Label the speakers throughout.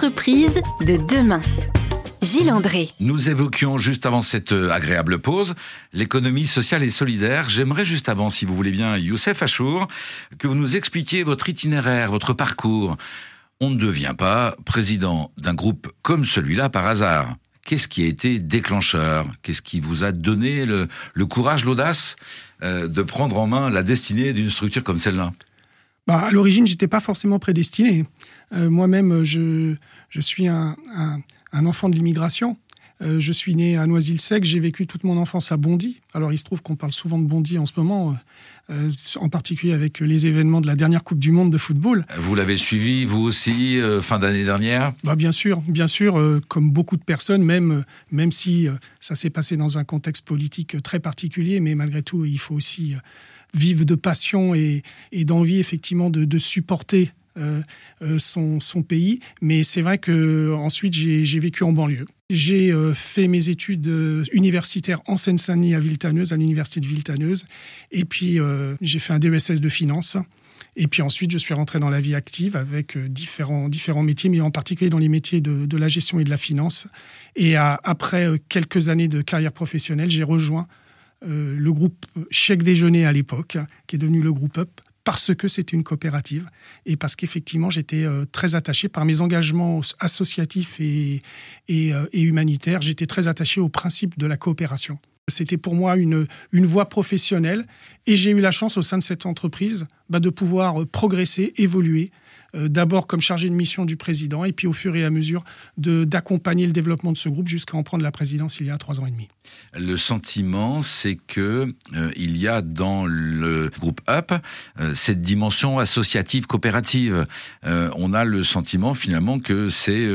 Speaker 1: de demain. Gilles André.
Speaker 2: Nous évoquions juste avant cette euh, agréable pause l'économie sociale et solidaire. J'aimerais juste avant, si vous voulez bien, Youssef Achour, que vous nous expliquiez votre itinéraire, votre parcours. On ne devient pas président d'un groupe comme celui-là par hasard. Qu'est-ce qui a été déclencheur? Qu'est-ce qui vous a donné le, courage, l'audace euh, de prendre en main la destinée d'une structure comme celle-là?
Speaker 3: Bah, À l'origine, j'étais pas forcément prédestiné. Euh, moi-même, je, je suis un, un, enfant de l'immigration. Euh, je suis né à Noisy-le-Sec, j'ai vécu toute mon enfance à Bondy. Alors il se trouve qu'on parle souvent de Bondy en ce moment, euh, en particulier avec les événements de la dernière Coupe du Monde de football.
Speaker 2: Vous l'avez suivi, vous aussi, fin d'année dernière?
Speaker 3: Bah, Bien sûr, bien sûr, comme beaucoup de personnes, même, même si ça s'est passé dans un contexte politique très particulier, mais malgré tout, il faut aussi vivre de passion et, d'envie effectivement de, supporter euh, euh, son, pays. Mais c'est vrai que ensuite j'ai vécu en banlieue. J'ai euh, fait mes études universitaires en Seine-Saint-Denis à Villetaneuse, à l'université de Villetaneuse. Et puis j'ai fait un DESS de finance. Et puis ensuite, je suis rentré dans la vie active avec différents, métiers, mais en particulier dans les métiers de la gestion et de la finance. Et après quelques années de carrière professionnelle, j'ai rejoint le groupe Chèque Déjeuner à l'époque, qui est devenu le groupe Up, parce que c'est une coopérative et parce qu'effectivement j'étais euh, très attaché par mes engagements associatifs et, euh, et, humanitaires, j'étais très attaché au principe de la coopération. C'était pour moi une, une voie professionnelle et j'ai eu la chance au sein de cette entreprise bah, de pouvoir progresser, évoluer euh, d'abord comme chargé de mission du président, et puis au fur et à mesure d'accompagner le développement de ce groupe jusqu'à en prendre la présidence il y a trois ans et demi.
Speaker 2: Le sentiment, c'est que euh, il y a dans le groupe UP euh, cette dimension associative coopérative. on a le sentiment finalement que c'est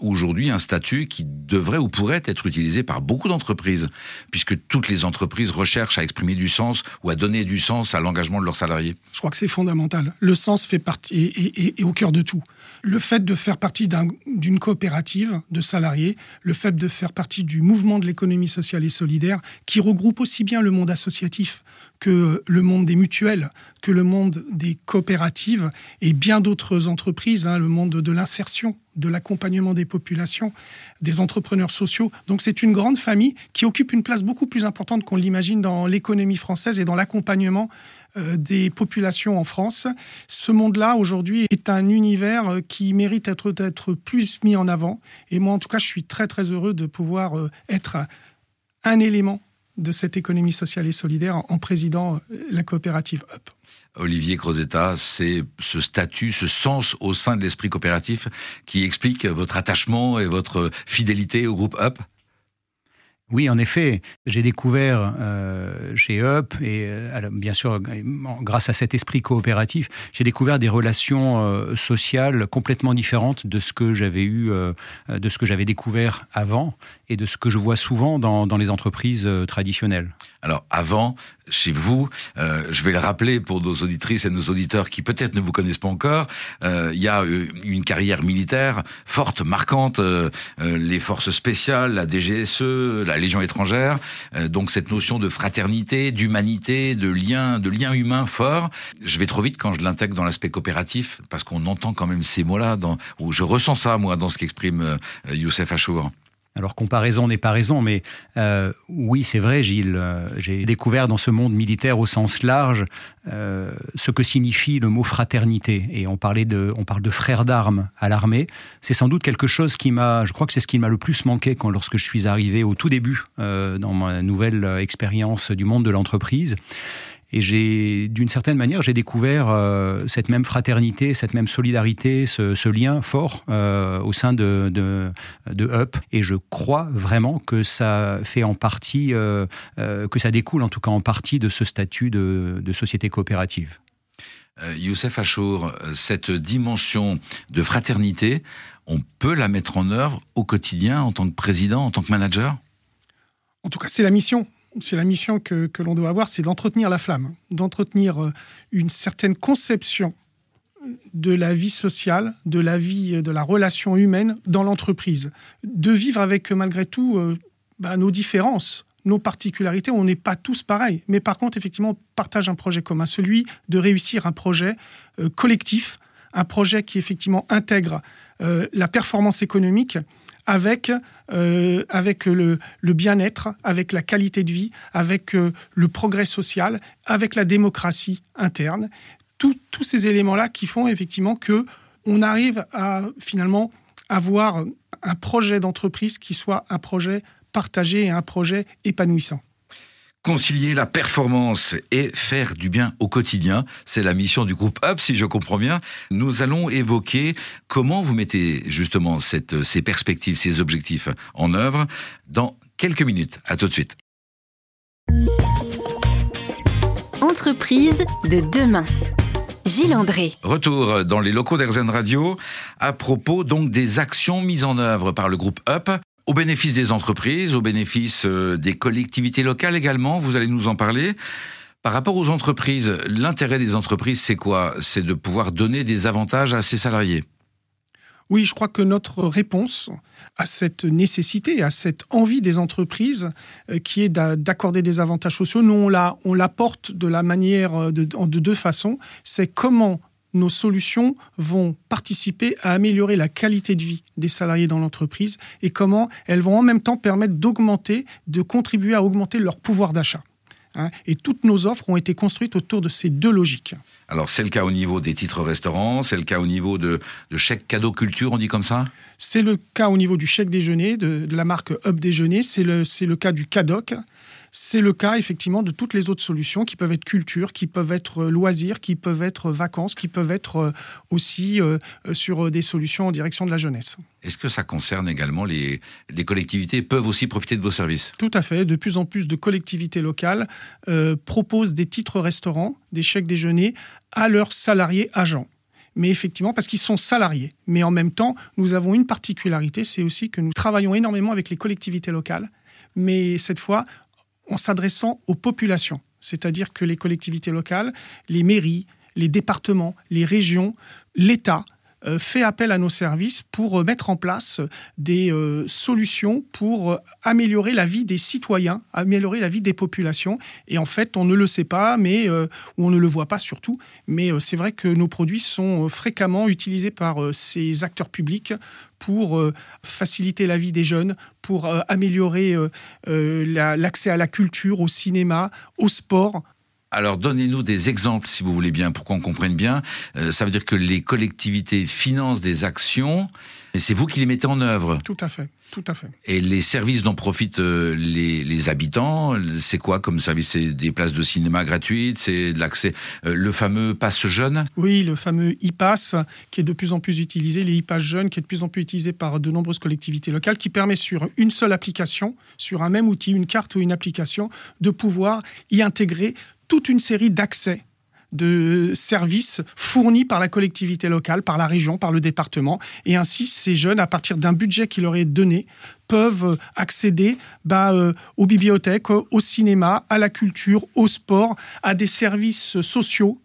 Speaker 2: aujourd'hui un statut qui devrait ou pourrait être utilisé par beaucoup d'entreprises, puisque toutes les entreprises recherchent à exprimer du sens ou à donner du sens à l'engagement de leurs salariés.
Speaker 3: Je crois que c'est fondamental. Le sens fait partie et, au cœur de tout. Le fait de faire partie d'une coopérative de salariés, le fait de faire partie du mouvement de l'économie sociale et solidaire, qui regroupe aussi bien le monde associatif que le monde des mutuelles, que le monde des coopératives et bien d'autres entreprises, hein, le monde de l'insertion, de l'accompagnement des populations, des entrepreneurs sociaux. Donc c'est une grande famille qui occupe une place beaucoup plus importante qu'on l'imagine dans l'économie française et dans l'accompagnement des populations en France. Ce monde-là, aujourd'hui, est un univers euh, qui mérite d'être plus mis en avant. Et moi, en tout cas, je suis très, très heureux de pouvoir euh, être un élément de cette économie sociale et solidaire en présidant la coopérative UP.
Speaker 2: Olivier Crozetta, c'est ce statut, ce sens au sein de l'esprit coopératif qui explique votre attachement et votre fidélité au groupe UP?
Speaker 4: Oui, en effet, j'ai découvert euh, chez UP, et euh, bien sûr, grâce à cet esprit coopératif, j'ai découvert des relations euh, sociales complètement différentes de ce que j'avais eu, de ce que j'avais découvert avant et de ce que je vois souvent dans, dans les entreprises traditionnelles.
Speaker 2: Alors, avant, chez vous. Euh, je vais le rappeler pour nos auditrices et nos auditeurs qui peut-être ne vous connaissent pas encore. Euh, il y a euh, une carrière militaire forte, marquante, les forces spéciales, la DGSE, la Légion étrangère. donc cette notion de fraternité, d'humanité, de lien, de lien humain fort. Je vais trop vite quand je l'intègre dans l'aspect coopératif parce qu'on entend quand même ces mots-là, où je ressens ça moi dans ce qu'exprime Youssef Achour.
Speaker 4: Alors comparaison n'est pas raison, mais euh, oui, c'est vrai, Gilles, euh, j'ai découvert dans ce monde militaire au sens large euh, ce que signifie le mot fraternité. Et on, parlait de, on parle de frères d'armes à l'armée. C'est sans doute quelque chose qui m'a, je crois que c'est ce qui m'a le plus manqué quand, lorsque je suis arrivé au tout début dans ma nouvelle expérience du monde de l'entreprise. Et j'ai, d'une certaine manière, j'ai découvert euh, cette même fraternité, cette même solidarité, ce, lien fort euh, au sein de, de, de, UP. Et je crois vraiment que ça fait en partie, euh, que ça découle en tout cas en partie de ce statut de, de société coopérative.
Speaker 2: Youssef Achour, cette dimension de fraternité, on peut la mettre en œuvre au quotidien en tant que président, en tant que manager?
Speaker 3: En tout cas, c'est la mission c'est la mission que, l'on doit avoir, c'est d'entretenir la flamme, d'entretenir euh, une certaine conception de la vie sociale, de la vie, euh, de la relation humaine dans l'entreprise, de vivre avec malgré tout euh, bah, nos différences, nos particularités. On n'est pas tous pareils, mais par contre, effectivement, on partage un projet commun, celui de réussir un projet collectif un projet qui effectivement intègre la performance économique avec, avec le, bien-être, avec la qualité de vie, avec le progrès social, avec la démocratie interne. tous ces éléments-là qui font effectivement que on arrive à finalement avoir un projet d'entreprise qui soit un projet partagé et un projet épanouissant.
Speaker 2: Concilier la performance et faire du bien au quotidien, c'est la mission du groupe Up, si je comprends bien. Nous allons évoquer comment vous mettez justement cette, ces perspectives, ces objectifs en œuvre dans quelques minutes. À tout de suite.
Speaker 1: Entreprise de demain. Gilles André.
Speaker 2: Retour dans les locaux d'Erzen Radio à propos donc des actions mises en œuvre par le groupe UP au bénéfice des entreprises, au bénéfice euh, des collectivités locales également. Vous allez nous en parler. Par rapport aux entreprises, l'intérêt des entreprises, c'est quoi? C'est de pouvoir donner des avantages à ses salariés?
Speaker 3: Oui, je crois que notre réponse à cette nécessité, à cette envie des entreprises euh, qui est d'accorder des avantages sociaux, nous, on l'apporte de la manière euh, de deux façons. C'est comment nos solutions vont participer à améliorer la qualité de vie des salariés dans l'entreprise et comment elles vont en même temps permettre d'augmenter, de contribuer à augmenter leur pouvoir d'achat. Hein. et toutes nos offres ont été construites autour de ces deux logiques.
Speaker 2: Alors c'est le cas au niveau des titres restaurants, c'est le cas au niveau de, de chèques cadeau culture, on dit comme ça?
Speaker 3: C'est le cas au niveau du chèque déjeuner, de, la marque Up Déjeuner, c'est le, le cas du CADOC, c'est le cas effectivement de toutes les autres solutions qui peuvent être culture, qui peuvent être euh, loisirs, qui peuvent être vacances, qui peuvent être euh, aussi euh, sur des solutions en direction de la jeunesse.
Speaker 2: Est-ce que ça concerne également les, les, collectivités peuvent aussi profiter de vos services?
Speaker 3: Tout à fait. De plus en plus de collectivités locales proposent des titres restaurants, des chèques déjeuner à leurs salariés agents mais effectivement parce qu'ils sont salariés. Mais en même temps, nous avons une particularité, c'est aussi que nous travaillons énormément avec les collectivités locales, mais cette fois en s'adressant aux populations, c'est-à-dire que les collectivités locales, les mairies, les départements, les régions, l'État fait appel à nos services pour euh, mettre en place des euh, solutions pour améliorer la vie des citoyens, améliorer la vie des populations. Et en fait, on ne le sait pas, mais ou on ne le voit pas surtout. Mais c'est vrai que nos produits sont fréquemment utilisés par ces acteurs publics pour faciliter la vie des jeunes, pour améliorer l'accès à la culture, au cinéma, au sport.
Speaker 2: Alors donnez-nous des exemples, si vous voulez bien, pour qu'on comprenne bien. Euh, ça veut dire que les collectivités financent des actions, et c'est vous qui les mettez en œuvre.
Speaker 3: Tout à fait, tout à fait.
Speaker 2: Et les services dont profitent euh, les, habitants, c'est quoi comme service? C'est des places de cinéma gratuites, c'est de l'accès, euh, le fameux pass jeune?
Speaker 3: Oui, le fameux e-pass qui est de plus en plus utilisé, les e-pass jeunes qui est de plus en plus utilisé par de nombreuses collectivités locales, qui permet sur une seule application, sur un même outil, une carte ou une application, de pouvoir y intégrer toute une série d'accès de services fournis par la collectivité locale, par la région, par le département. Et ainsi, ces jeunes, à partir d'un budget qui leur est donné, peuvent accéder bah, euh, aux bibliothèques, au cinéma, à la culture, au sport, à des services sociaux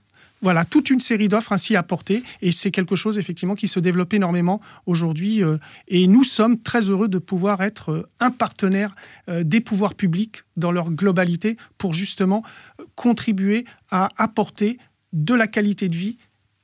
Speaker 3: voilà, toute une série d'offres ainsi apportées et c'est quelque chose effectivement qui se développe énormément aujourd'hui euh, et nous sommes très heureux de pouvoir être euh, un partenaire euh, des pouvoirs publics dans leur globalité pour justement contribuer à apporter de la qualité de vie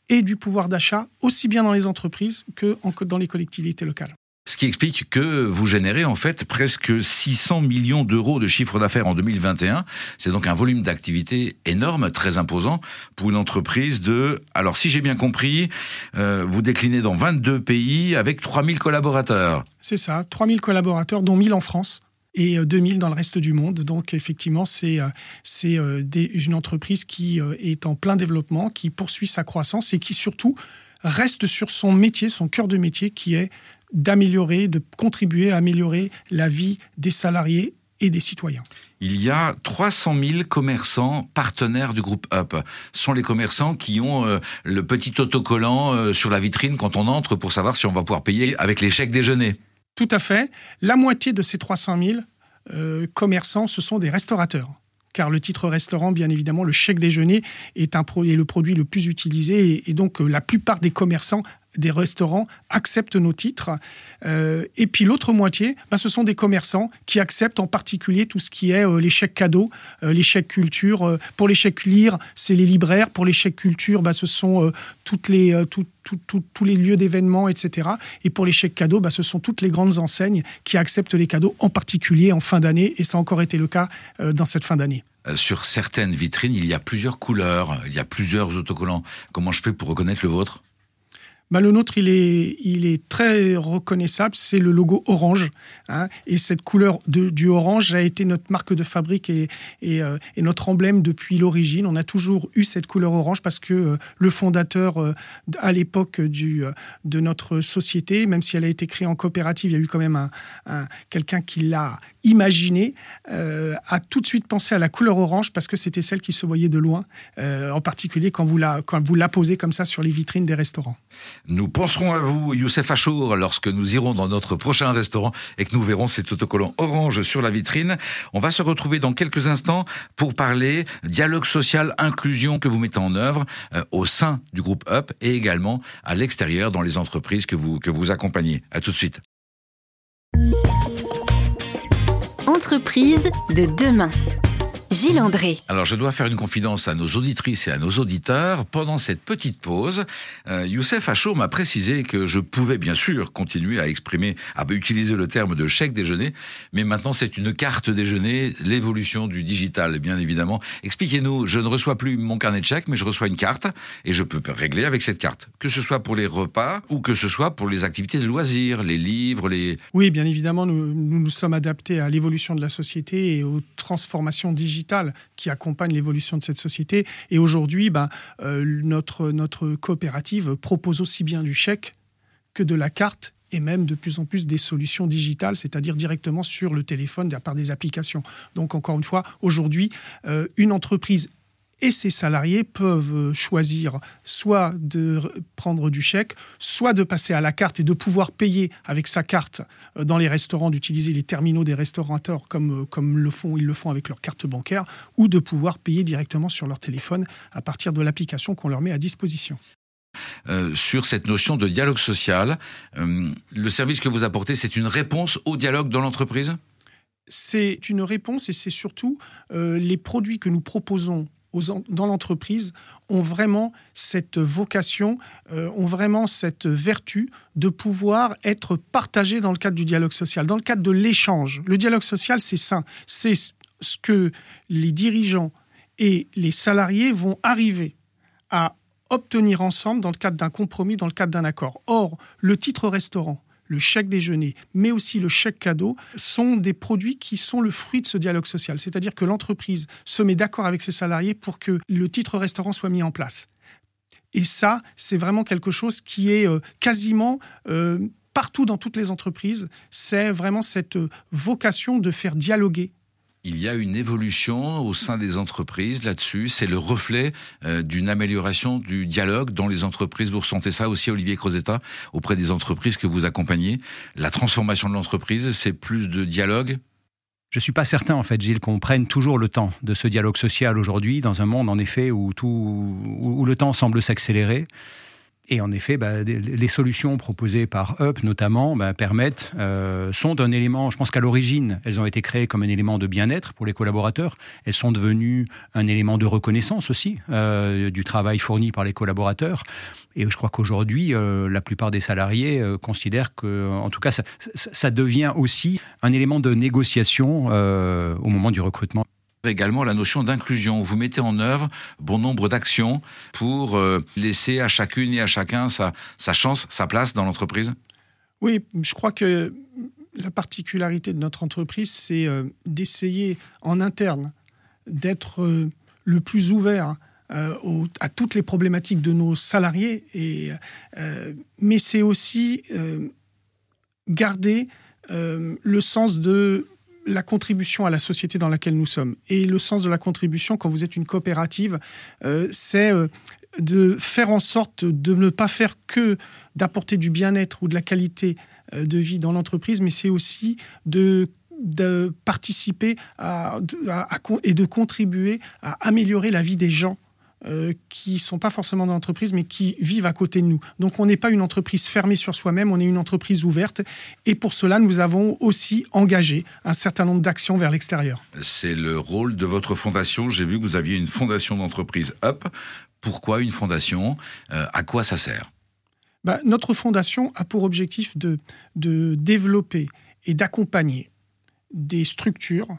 Speaker 3: et du pouvoir d'achat aussi bien dans les entreprises que dans les collectivités locales.
Speaker 2: Ce qui explique que vous générez en fait presque 600 millions d'euros de chiffre d'affaires en 2021. C'est donc un volume d'activité énorme, très imposant pour une entreprise de... Alors si j'ai bien compris, euh, vous déclinez dans 22 pays avec 3000 collaborateurs.
Speaker 3: C'est ça, 3000 collaborateurs, dont 1000 en France et 2000 euh, dans le reste du monde. Donc effectivement, c'est euh, c'est une entreprise qui est en plein développement, qui poursuit sa croissance et qui surtout reste sur son métier, son cœur de métier, qui est d'améliorer, de contribuer à améliorer la vie des salariés et des citoyens.
Speaker 2: Il y a 300 000 commerçants partenaires du groupe Up. Ce sont les commerçants qui ont euh, le petit autocollant euh, sur la vitrine quand on entre pour savoir si on va pouvoir payer avec les chèques déjeuner.
Speaker 3: Tout à fait. La moitié de ces 300 000 euh, commerçants, ce sont des restaurateurs car le titre restaurant, bien évidemment, le chèque déjeuner est, un, est le produit le plus utilisé et, donc la plupart des commerçants des restaurants acceptent nos titres. Euh, et puis l'autre moitié, bah, ce sont des commerçants qui acceptent en particulier tout ce qui est euh, les chèques cadeaux, euh, les chèques culture. pour les chèques lire, c'est les libraires. Pour les chèques culture, bah, ce sont les, tous les lieux d'événements, etc. Et pour les chèques cadeaux, bah, ce sont toutes les grandes enseignes qui acceptent les cadeaux, en particulier en fin d'année. Et ça a encore été le cas dans cette fin d'année
Speaker 2: sur certaines vitrines, il y a plusieurs couleurs, il y a plusieurs autocollants. Comment je fais pour reconnaître le vôtre?
Speaker 3: Bah, le nôtre, il est, très reconnaissable. C'est le logo orange. Hein, et cette couleur du orange a été notre marque de fabrique euh, et notre emblème depuis l'origine. On a toujours eu cette couleur orange parce que euh, le fondateur, euh, à l'époque de notre société, même si elle a été créée en coopérative, il y a eu quand même un, un quelqu'un qui l'a imaginé, a tout de suite pensé à la couleur orange parce que c'était celle qui se voyait de loin, en particulier quand vous, la, quand vous la posez comme ça sur les vitrines des restaurants.
Speaker 2: Nous penserons à vous, Youssef Achour, lorsque nous irons dans notre prochain restaurant et que nous verrons cet autocollant orange sur la vitrine. On va se retrouver dans quelques instants pour parler dialogue social, inclusion que vous mettez en œuvre euh, au sein du groupe UP et également à l'extérieur dans les entreprises que vous, que vous accompagnez. À tout de suite.
Speaker 1: Entreprise de demain. Gilles André.
Speaker 2: Alors, je dois faire une confidence à nos auditrices et à nos auditeurs. Pendant cette petite pause, euh, Youssef Achour m'a précisé que je pouvais bien sûr continuer à exprimer, à utiliser le terme de chèque déjeuner, mais maintenant c'est une carte déjeuner, l'évolution du digital, bien évidemment. Expliquez-nous, je ne reçois plus mon carnet de chèques, mais je reçois une carte et je peux régler avec cette carte, que ce soit pour les repas ou que ce soit pour les activités de loisirs, les livres, les...
Speaker 3: Oui, bien évidemment, nous nous, nous sommes adaptés à l'évolution de la société et aux transformations digitales qui accompagne l'évolution de cette société. Et aujourd'hui, ben, euh, notre, notre coopérative propose aussi bien du chèque que de la carte et même de plus en plus des solutions digitales, c'est-à-dire directement sur le téléphone par des applications. Donc encore une fois, aujourd'hui, euh, une entreprise et ses salariés peuvent euh, choisir soit de prendre du chèque, soit de passer à la carte et de pouvoir payer avec sa carte euh, dans les restaurants, d'utiliser les terminaux des restaurateurs comme, euh, comme le font, ils le font avec leur carte bancaire, ou de pouvoir payer directement sur leur téléphone à partir de l'application qu'on leur met à disposition.
Speaker 2: sur cette notion de dialogue social, le service que vous apportez, c'est une réponse au dialogue dans l'entreprise?
Speaker 3: C'est une réponse et c'est surtout les produits que nous proposons dans l'entreprise ont vraiment cette vocation, euh, ont vraiment cette vertu de pouvoir être partagés dans le cadre du dialogue social, dans le cadre de l'échange. Le dialogue social, c'est ça. C'est ce que les dirigeants et les salariés vont arriver à obtenir ensemble dans le cadre d'un compromis, dans le cadre d'un accord. Or, le titre restaurant, le chèque déjeuner, mais aussi le chèque cadeau, sont des produits qui sont le fruit de ce dialogue social. C'est-à-dire que l'entreprise se met d'accord avec ses salariés pour que le titre restaurant soit mis en place. Et ça, c'est vraiment quelque chose qui est euh, quasiment euh, partout dans toutes les entreprises. C'est vraiment cette euh, vocation de faire dialoguer
Speaker 2: il y a une évolution au sein des entreprises là-dessus. C'est le reflet euh, d'une amélioration du dialogue dans les entreprises. Vous ressentez ça aussi, Olivier Crozetta, auprès des entreprises que vous accompagnez. La transformation de l'entreprise, c'est plus de dialogue?
Speaker 4: Je suis pas certain, en fait, Gilles, qu'on prenne toujours le temps de ce dialogue social aujourd'hui, dans un monde, en effet, où, tout, où le temps semble s'accélérer. Et en effet, bah, les solutions proposées par Up notamment bah, permettent, euh, sont un élément, je pense qu'à l'origine, elles ont été créées comme un élément de bien-être pour les collaborateurs. Elles sont devenues un élément de reconnaissance aussi euh, du travail fourni par les collaborateurs. Et je crois qu'aujourd'hui, euh, la plupart des salariés considèrent que, en tout cas, ça, ça, devient aussi un élément de négociation au moment du recrutement
Speaker 2: également la notion d'inclusion. Vous mettez en œuvre bon nombre d'actions pour euh, laisser à chacune et à chacun sa, chance, sa place dans l'entreprise
Speaker 3: Oui, je crois que la particularité de notre entreprise, c'est euh, d'essayer en interne d'être euh, le plus ouvert à toutes les problématiques de nos salariés, et, mais c'est aussi garder le sens de la contribution à la société dans laquelle nous sommes. Et le sens de la contribution, quand vous êtes une coopérative, euh, c'est euh, de faire en sorte de ne pas faire que d'apporter du bien-être ou de la qualité euh, de vie dans l'entreprise, mais c'est aussi de participer et de contribuer à améliorer la vie des gens euh, qui sont pas forcément dans l'entreprise, mais qui vivent à côté de nous. Donc on n'est pas une entreprise fermée sur soi-même, on est une entreprise ouverte. Et pour cela, nous avons aussi engagé un certain nombre d'actions vers l'extérieur.
Speaker 2: C'est le rôle de votre fondation. J'ai vu que vous aviez une fondation d'entreprise Up. Pourquoi une fondation? Euh, À quoi ça sert?
Speaker 3: Bah, Notre fondation a pour objectif de, de développer et d'accompagner des structures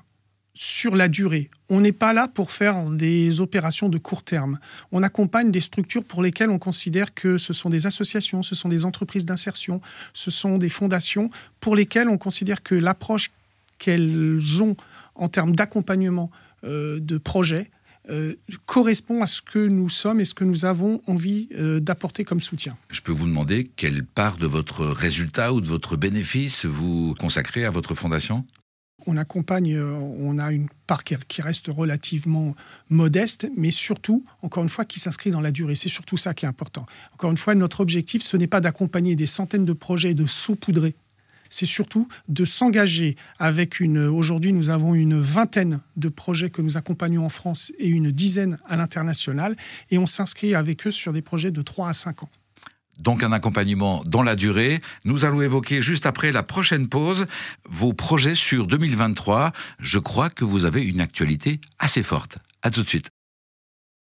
Speaker 3: sur la durée. On n'est pas là pour faire des opérations de court terme. On accompagne des structures pour lesquelles on considère que ce sont des associations, ce sont des entreprises d'insertion, ce sont des fondations pour lesquelles on considère que l'approche qu'elles ont en termes d'accompagnement euh, de projets euh, correspond à ce que nous sommes et ce que nous avons envie euh, d'apporter comme soutien.
Speaker 2: Je peux vous demander quelle part de votre résultat ou de votre bénéfice vous consacrez à votre fondation?
Speaker 3: On accompagne, euh, on a une part qui reste relativement modeste, mais surtout, encore une fois, qui s'inscrit dans la durée. C'est surtout ça qui est important. Encore une fois, notre objectif, ce n'est pas d'accompagner des centaines de projets de saupoudrer. C'est surtout de s'engager avec une. Aujourd'hui, nous avons une vingtaine de projets que nous accompagnons en France et une dizaine à l'international. Et on s'inscrit avec eux sur des projets de 3 à 5 ans
Speaker 2: donc un accompagnement dans la durée. Nous allons évoquer juste après la prochaine pause vos projets sur 2023. Je crois que vous avez une actualité assez forte. À tout de suite.